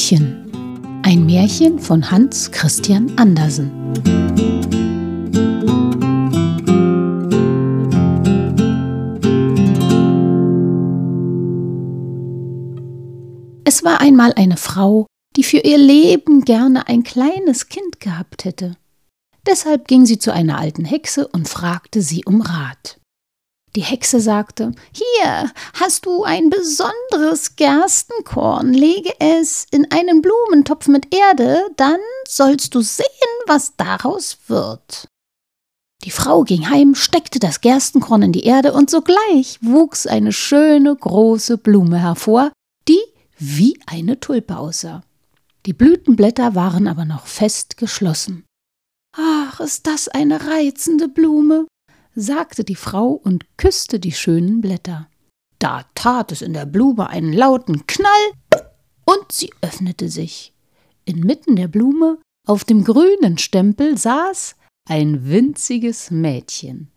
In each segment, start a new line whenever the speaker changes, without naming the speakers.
Däumelinchen. Ein Märchen von Hans Christian Andersen. Es war einmal eine Frau, die für ihr Leben gerne ein kleines Kind gehabt hätte. Deshalb ging sie zu einer alten Hexe und fragte sie um Rat. Die Hexe sagte, Hier hast du ein besonderes Gerstenkorn, lege es in einen Blumentopf mit Erde, dann sollst du sehen, was daraus wird. Die Frau ging heim, steckte das Gerstenkorn in die Erde, und sogleich wuchs eine schöne große Blume hervor, die wie eine Tulpe aussah. Die Blütenblätter waren aber noch fest geschlossen. Ach, ist das eine reizende Blume, sagte die Frau und küsste die schönen Blätter. Da tat es in der Blume einen lauten Knall und sie öffnete sich. Inmitten der Blume, auf dem grünen Stempel, saß ein winziges Mädchen.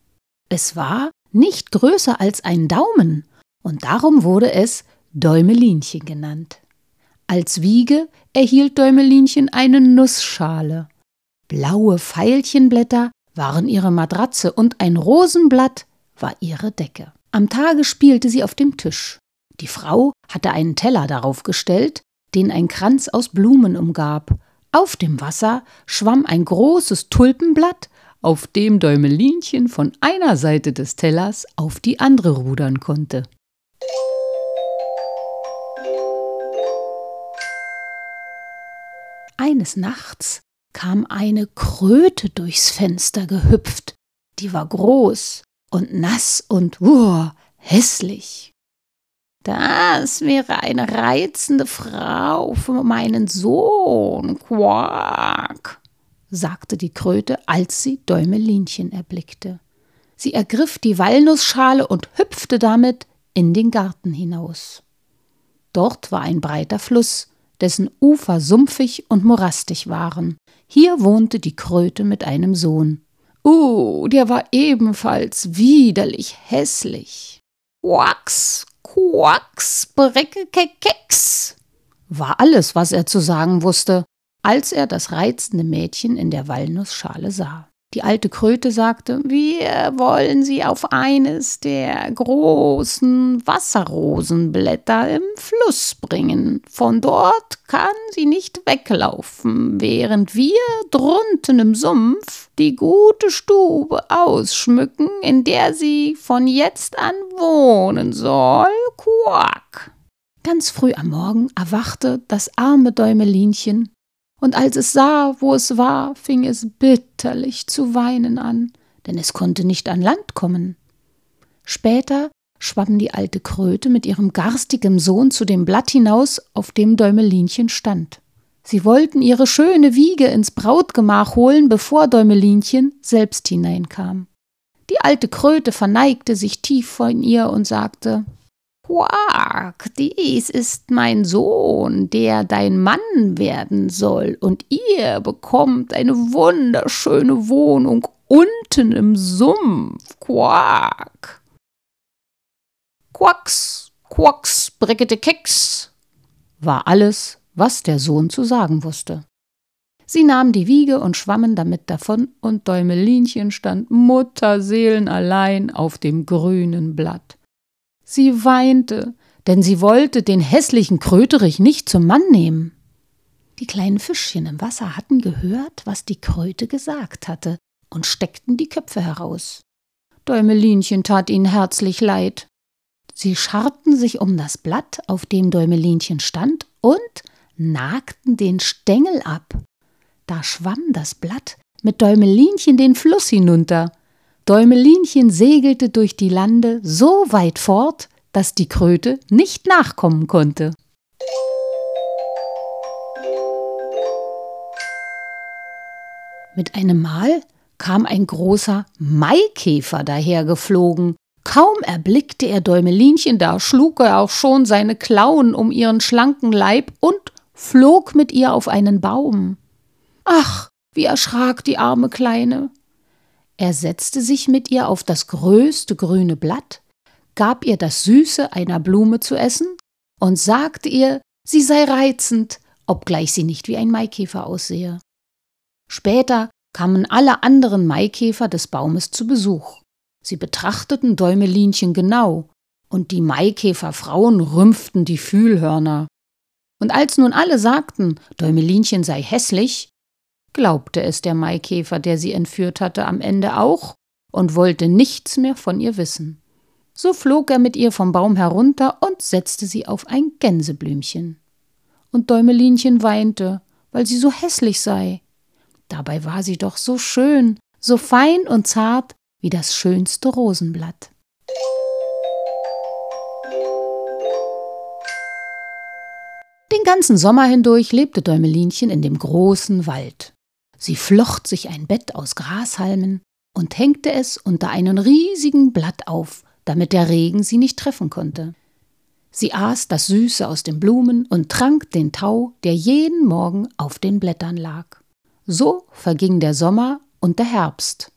Es war nicht größer als ein Daumen, und darum wurde es Däumelinchen genannt. Als Wiege erhielt Däumelinchen eine Nussschale. Blaue Veilchenblätter waren ihre Matratze und ein Rosenblatt war ihre Decke. Am Tage spielte sie auf dem Tisch. Die Frau hatte einen Teller darauf gestellt, den ein Kranz aus Blumen umgab. Auf dem Wasser schwamm ein großes Tulpenblatt, auf dem Däumelinchen von einer Seite des Tellers auf die andere rudern konnte. Eines Nachts kam eine Kröte durchs Fenster gehüpft, die war groß und nass und uh, hässlich. Das wäre eine reizende Frau für meinen Sohn, Quack, sagte die Kröte, als sie Däumelinchen erblickte. Sie ergriff die Walnussschale und hüpfte damit in den Garten hinaus. Dort war ein breiter Fluss, dessen Ufer sumpfig und morastig waren. Hier wohnte die Kröte mit einem Sohn. Uh, der war ebenfalls widerlich hässlich. Quacks, quacks, breckekekeks, war alles, was er zu sagen wusste, als er das reizende Mädchen in der Walnussschale sah. Die alte Kröte sagte, wir wollen sie auf eines der großen Wasserrosenblätter im Fluss bringen. Von dort kann sie nicht weglaufen, während wir drunten im Sumpf die gute Stube ausschmücken, in der sie von jetzt an wohnen soll. Quack! Ganz früh am Morgen erwachte das arme Däumelinchen und als es sah, wo es war, fing es bitterlich zu weinen an, denn es konnte nicht an Land kommen. Später schwamm die alte Kröte mit ihrem garstigen Sohn zu dem Blatt hinaus, auf dem Däumelinchen stand. Sie wollten ihre schöne Wiege ins Brautgemach holen, bevor Däumelinchen selbst hineinkam. Die alte Kröte verneigte sich tief vor ihr und sagte Quack, dies ist mein Sohn, der dein Mann werden soll, und ihr bekommt eine wunderschöne Wohnung unten im Sumpf. Quack. Quacks, quacks, brickete Keks, war alles, was der Sohn zu sagen wusste. Sie nahmen die Wiege und schwammen damit davon, und Däumelinchen stand mutterseelenallein auf dem grünen Blatt. Sie weinte, denn sie wollte den hässlichen Kröterich nicht zum Mann nehmen. Die kleinen Fischchen im Wasser hatten gehört, was die Kröte gesagt hatte, und steckten die Köpfe heraus. Däumelinchen tat ihnen herzlich leid. Sie scharrten sich um das Blatt, auf dem Däumelinchen stand, und nagten den Stängel ab. Da schwamm das Blatt mit Däumelinchen den Fluss hinunter. Däumelinchen segelte durch die Lande so weit fort, dass die Kröte nicht nachkommen konnte. Mit einem Mal kam ein großer Maikäfer dahergeflogen. Kaum erblickte er Däumelinchen, da schlug er auch schon seine Klauen um ihren schlanken Leib und flog mit ihr auf einen Baum. Ach, wie erschrak die arme Kleine. Er setzte sich mit ihr auf das größte grüne Blatt, gab ihr das Süße einer Blume zu essen und sagte ihr, sie sei reizend obgleich sie nicht wie ein Maikäfer aussehe. Später kamen alle anderen Maikäfer des Baumes zu Besuch. Sie betrachteten Däumelinchen genau, und die Maikäferfrauen rümpften die Fühlhörner. Und als nun alle sagten, Däumelinchen sei hässlich, glaubte es der Maikäfer, der sie entführt hatte, am Ende auch und wollte nichts mehr von ihr wissen. So flog er mit ihr vom Baum herunter und setzte sie auf ein Gänseblümchen. Und Däumelinchen weinte, weil sie so hässlich sei. Dabei war sie doch so schön, so fein und zart wie das schönste Rosenblatt. Den ganzen Sommer hindurch lebte Däumelinchen in dem großen Wald. Sie flocht sich ein Bett aus Grashalmen und hängte es unter einen riesigen Blatt auf, damit der Regen sie nicht treffen konnte. Sie aß das Süße aus den Blumen und trank den Tau, der jeden Morgen auf den Blättern lag. So verging der Sommer und der Herbst.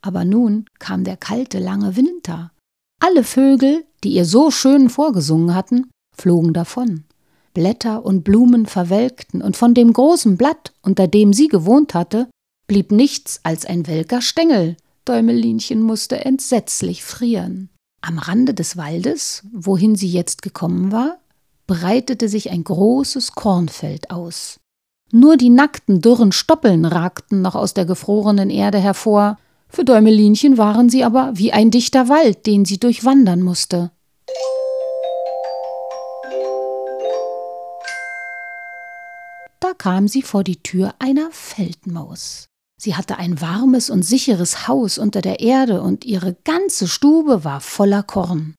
Aber nun kam der kalte, lange Winter. Alle Vögel, die ihr so schön vorgesungen hatten, flogen davon. Blätter und Blumen verwelkten, und von dem großen Blatt, unter dem sie gewohnt hatte, blieb nichts als ein welker Stängel. Däumelinchen musste entsetzlich frieren. Am Rande des Waldes, wohin sie jetzt gekommen war, breitete sich ein großes Kornfeld aus. Nur die nackten, dürren Stoppeln ragten noch aus der gefrorenen Erde hervor, für Däumelinchen waren sie aber wie ein dichter Wald, den sie durchwandern musste. Kam sie vor die Tür einer Feldmaus. Sie hatte ein warmes und sicheres Haus unter der Erde und ihre ganze Stube war voller Korn.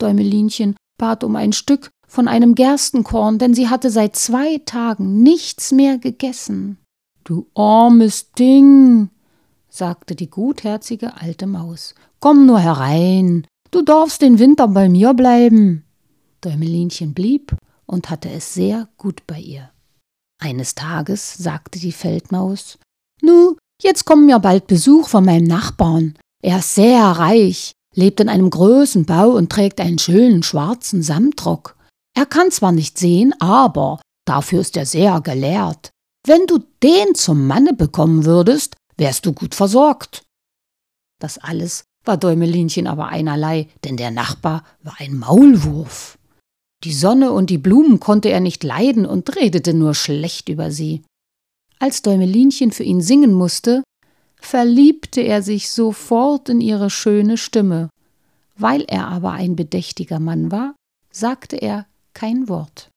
Däumelinchen bat um ein Stück von einem Gerstenkorn, denn sie hatte seit zwei Tagen nichts mehr gegessen. Du armes Ding, sagte die gutherzige alte Maus. Komm nur herein, du darfst den Winter bei mir bleiben. Däumelinchen blieb und hatte es sehr gut bei ihr. Eines Tages sagte die Feldmaus Nu, jetzt kommen mir bald Besuch von meinem Nachbarn. Er ist sehr reich, lebt in einem großen Bau und trägt einen schönen schwarzen Samtrock. Er kann zwar nicht sehen, aber dafür ist er sehr gelehrt. Wenn du den zum Manne bekommen würdest, wärst du gut versorgt. Das alles war Däumelinchen aber einerlei, denn der Nachbar war ein Maulwurf. Die Sonne und die Blumen konnte er nicht leiden und redete nur schlecht über sie. Als Däumelinchen für ihn singen musste, verliebte er sich sofort in ihre schöne Stimme. Weil er aber ein bedächtiger Mann war, sagte er kein Wort.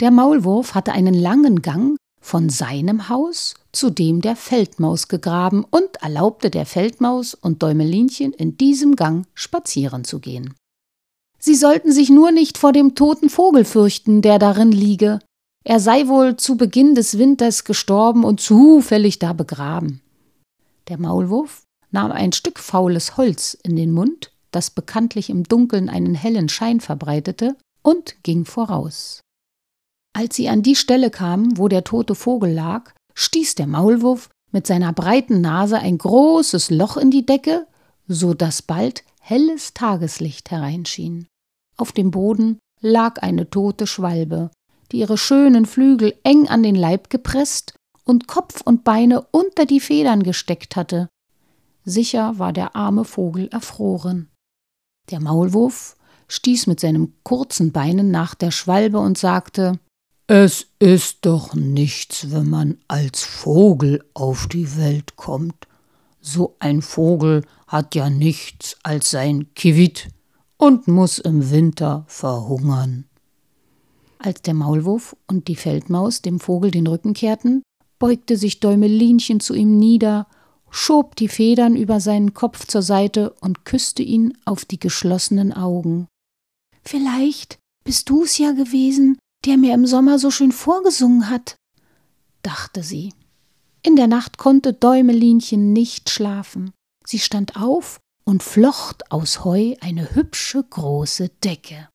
Der Maulwurf hatte einen langen Gang von seinem Haus zu dem der Feldmaus gegraben und erlaubte der Feldmaus und Däumelinchen in diesem Gang spazieren zu gehen. Sie sollten sich nur nicht vor dem toten Vogel fürchten, der darin liege, er sei wohl zu Beginn des Winters gestorben und zufällig da begraben. Der Maulwurf nahm ein Stück faules Holz in den Mund, das bekanntlich im Dunkeln einen hellen Schein verbreitete, und ging voraus. Als sie an die Stelle kamen, wo der tote Vogel lag, stieß der Maulwurf mit seiner breiten Nase ein großes Loch in die Decke, so dass bald helles Tageslicht hereinschien. Auf dem Boden lag eine tote Schwalbe, die ihre schönen Flügel eng an den Leib gepresst und Kopf und Beine unter die Federn gesteckt hatte. Sicher war der arme Vogel erfroren. Der Maulwurf stieß mit seinen kurzen Beinen nach der Schwalbe und sagte Es ist doch nichts, wenn man als Vogel auf die Welt kommt. So ein Vogel hat ja nichts als sein Kivit und muss im Winter verhungern. Als der Maulwurf und die Feldmaus dem Vogel den Rücken kehrten, beugte sich Däumelinchen zu ihm nieder, schob die Federn über seinen Kopf zur Seite und küsste ihn auf die geschlossenen Augen. Vielleicht bist du's ja gewesen, der mir im Sommer so schön vorgesungen hat, dachte sie. In der Nacht konnte Däumelinchen nicht schlafen. Sie stand auf und flocht aus Heu eine hübsche große Decke.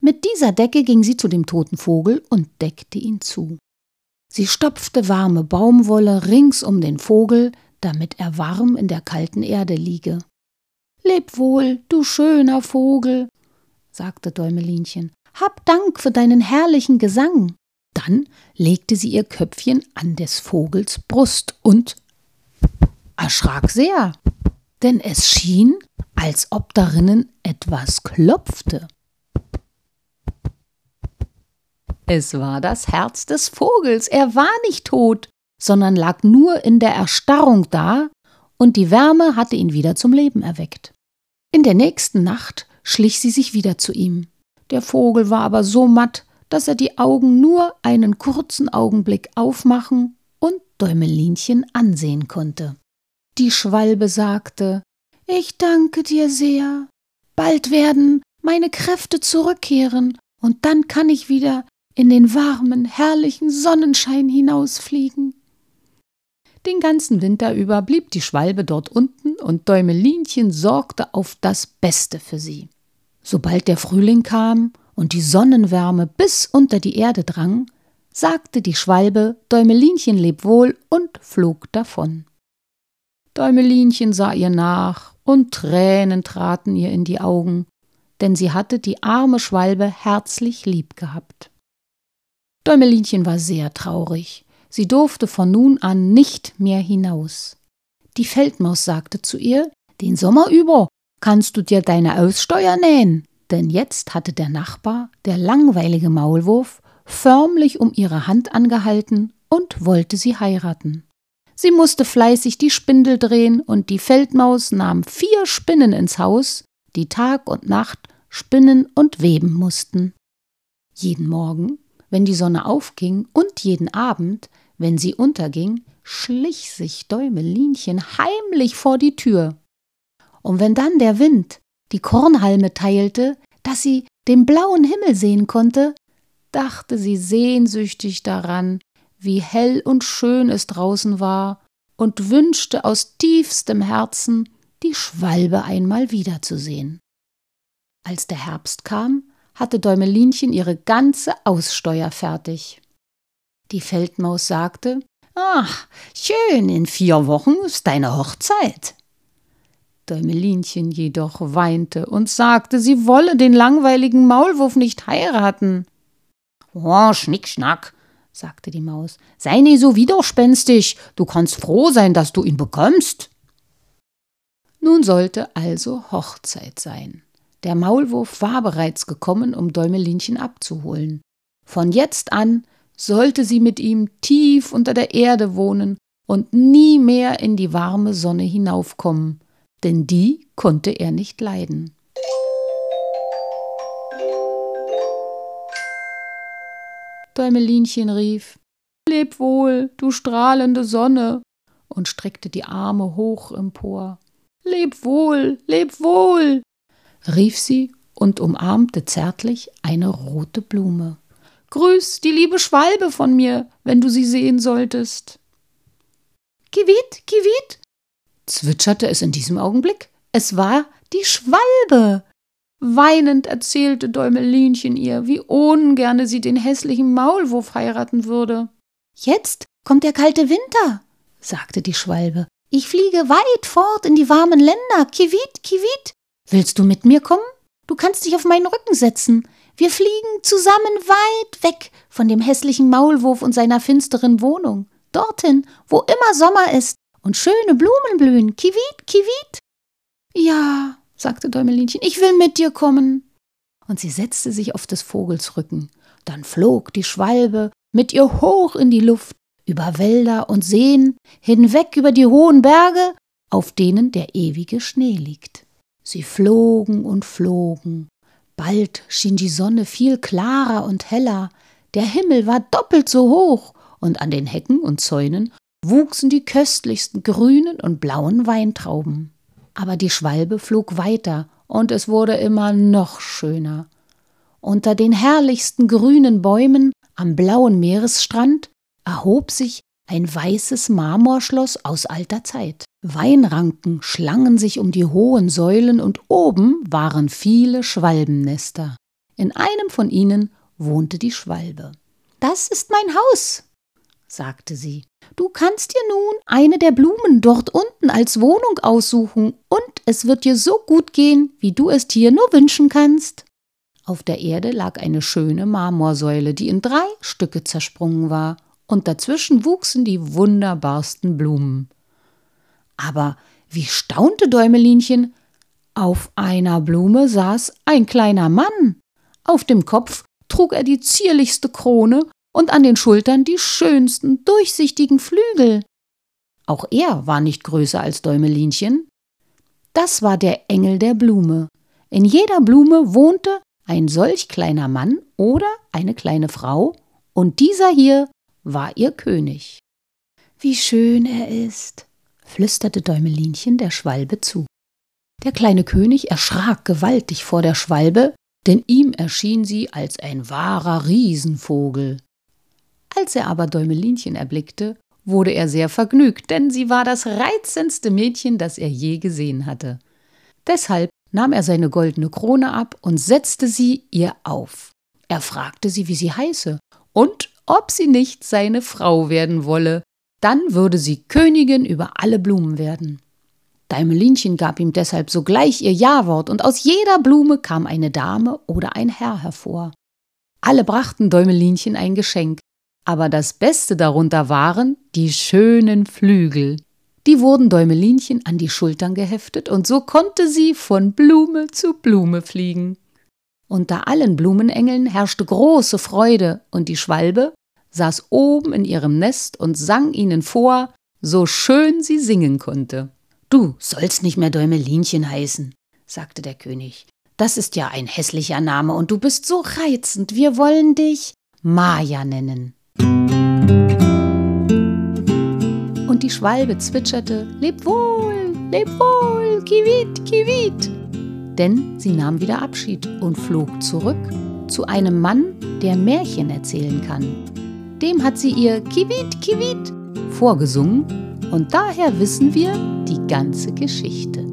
Mit dieser Decke ging sie zu dem toten Vogel und deckte ihn zu. Sie stopfte warme Baumwolle rings um den Vogel, damit er warm in der kalten Erde liege. Leb wohl, du schöner Vogel, sagte Däumelinchen. Hab Dank für deinen herrlichen Gesang. Dann legte sie ihr Köpfchen an des Vogels Brust und erschrak sehr, denn es schien, als ob darinnen etwas klopfte. Es war das Herz des Vogels, er war nicht tot, sondern lag nur in der Erstarrung da, und die Wärme hatte ihn wieder zum Leben erweckt. In der nächsten Nacht schlich sie sich wieder zu ihm. Der Vogel war aber so matt, dass er die Augen nur einen kurzen Augenblick aufmachen und Däumelinchen ansehen konnte. Die Schwalbe sagte Ich danke dir sehr. Bald werden meine Kräfte zurückkehren, und dann kann ich wieder in den warmen, herrlichen Sonnenschein hinausfliegen. Den ganzen Winter über blieb die Schwalbe dort unten und Däumelinchen sorgte auf das Beste für sie. Sobald der Frühling kam und die Sonnenwärme bis unter die Erde drang, sagte die Schwalbe Däumelinchen leb wohl und flog davon. Däumelinchen sah ihr nach, und Tränen traten ihr in die Augen, denn sie hatte die arme Schwalbe herzlich lieb gehabt. Däumelinchen war sehr traurig. Sie durfte von nun an nicht mehr hinaus. Die Feldmaus sagte zu ihr, den Sommer über kannst du dir deine Aussteuer nähen. Denn jetzt hatte der Nachbar, der langweilige Maulwurf, förmlich um ihre Hand angehalten und wollte sie heiraten. Sie musste fleißig die Spindel drehen, und die Feldmaus nahm vier Spinnen ins Haus, die Tag und Nacht spinnen und weben mussten. Jeden Morgen wenn die Sonne aufging und jeden Abend, wenn sie unterging, schlich sich Däumelinchen heimlich vor die Tür. Und wenn dann der Wind die Kornhalme teilte, dass sie den blauen Himmel sehen konnte, dachte sie sehnsüchtig daran, wie hell und schön es draußen war, und wünschte aus tiefstem Herzen, die Schwalbe einmal wiederzusehen. Als der Herbst kam, hatte Däumelinchen ihre ganze Aussteuer fertig. Die Feldmaus sagte, Ach, schön, in vier Wochen ist deine Hochzeit. Däumelinchen jedoch weinte und sagte, sie wolle den langweiligen Maulwurf nicht heiraten. Oh, Schnickschnack, sagte die Maus, sei nie so widerspenstig, du kannst froh sein, dass du ihn bekommst. Nun sollte also Hochzeit sein. Der Maulwurf war bereits gekommen, um Däumelinchen abzuholen. Von jetzt an sollte sie mit ihm tief unter der Erde wohnen und nie mehr in die warme Sonne hinaufkommen, denn die konnte er nicht leiden. Däumelinchen rief Leb wohl, du strahlende Sonne, und streckte die Arme hoch empor. Leb wohl, leb wohl, rief sie und umarmte zärtlich eine rote Blume. Grüß die liebe Schwalbe von mir, wenn du sie sehen solltest. Kiwit, kiwit, zwitscherte es in diesem Augenblick. Es war die Schwalbe. Weinend erzählte Däumelinchen ihr, wie ungerne sie den hässlichen Maulwurf heiraten würde. Jetzt kommt der kalte Winter, sagte die Schwalbe. Ich fliege weit fort in die warmen Länder. Kiwit, kiwit. Willst du mit mir kommen? Du kannst dich auf meinen Rücken setzen. Wir fliegen zusammen weit weg von dem hässlichen Maulwurf und seiner finsteren Wohnung. Dorthin, wo immer Sommer ist und schöne Blumen blühen. Kiwit, kiwit. Ja, sagte Däumelinchen, ich will mit dir kommen. Und sie setzte sich auf des Vogels Rücken. Dann flog die Schwalbe mit ihr hoch in die Luft, über Wälder und Seen, hinweg über die hohen Berge, auf denen der ewige Schnee liegt. Sie flogen und flogen. Bald schien die Sonne viel klarer und heller, der Himmel war doppelt so hoch, und an den Hecken und Zäunen wuchsen die köstlichsten grünen und blauen Weintrauben. Aber die Schwalbe flog weiter, und es wurde immer noch schöner. Unter den herrlichsten grünen Bäumen am blauen Meeresstrand erhob sich ein weißes Marmorschloss aus alter Zeit. Weinranken schlangen sich um die hohen Säulen und oben waren viele Schwalbennester. In einem von ihnen wohnte die Schwalbe. Das ist mein Haus, sagte sie. Du kannst dir nun eine der Blumen dort unten als Wohnung aussuchen, und es wird dir so gut gehen, wie du es dir nur wünschen kannst. Auf der Erde lag eine schöne Marmorsäule, die in drei Stücke zersprungen war, und dazwischen wuchsen die wunderbarsten Blumen. Aber wie staunte Däumelinchen! Auf einer Blume saß ein kleiner Mann. Auf dem Kopf trug er die zierlichste Krone und an den Schultern die schönsten, durchsichtigen Flügel. Auch er war nicht größer als Däumelinchen. Das war der Engel der Blume. In jeder Blume wohnte ein solch kleiner Mann oder eine kleine Frau, und dieser hier war ihr König. Wie schön er ist, flüsterte Däumelinchen der Schwalbe zu. Der kleine König erschrak gewaltig vor der Schwalbe, denn ihm erschien sie als ein wahrer Riesenvogel. Als er aber Däumelinchen erblickte, wurde er sehr vergnügt, denn sie war das reizendste Mädchen, das er je gesehen hatte. Deshalb nahm er seine goldene Krone ab und setzte sie ihr auf. Er fragte sie, wie sie heiße und ob sie nicht seine Frau werden wolle, dann würde sie Königin über alle Blumen werden. Däumelinchen gab ihm deshalb sogleich ihr Ja-Wort, und aus jeder Blume kam eine Dame oder ein Herr hervor. Alle brachten Däumelinchen ein Geschenk, aber das Beste darunter waren die schönen Flügel. Die wurden Däumelinchen an die Schultern geheftet, und so konnte sie von Blume zu Blume fliegen. Unter allen Blumenengeln herrschte große Freude, und die Schwalbe saß oben in ihrem Nest und sang ihnen vor, so schön sie singen konnte. Du sollst nicht mehr Däumelinchen heißen, sagte der König. Das ist ja ein hässlicher Name und du bist so reizend. Wir wollen dich Maja nennen. Und die Schwalbe zwitscherte: Leb wohl, leb wohl, kiwit, kiwit. Denn sie nahm wieder Abschied und flog zurück zu einem Mann, der Märchen erzählen kann. Dem hat sie ihr Kiwit, Kiwit vorgesungen und daher wissen wir die ganze Geschichte.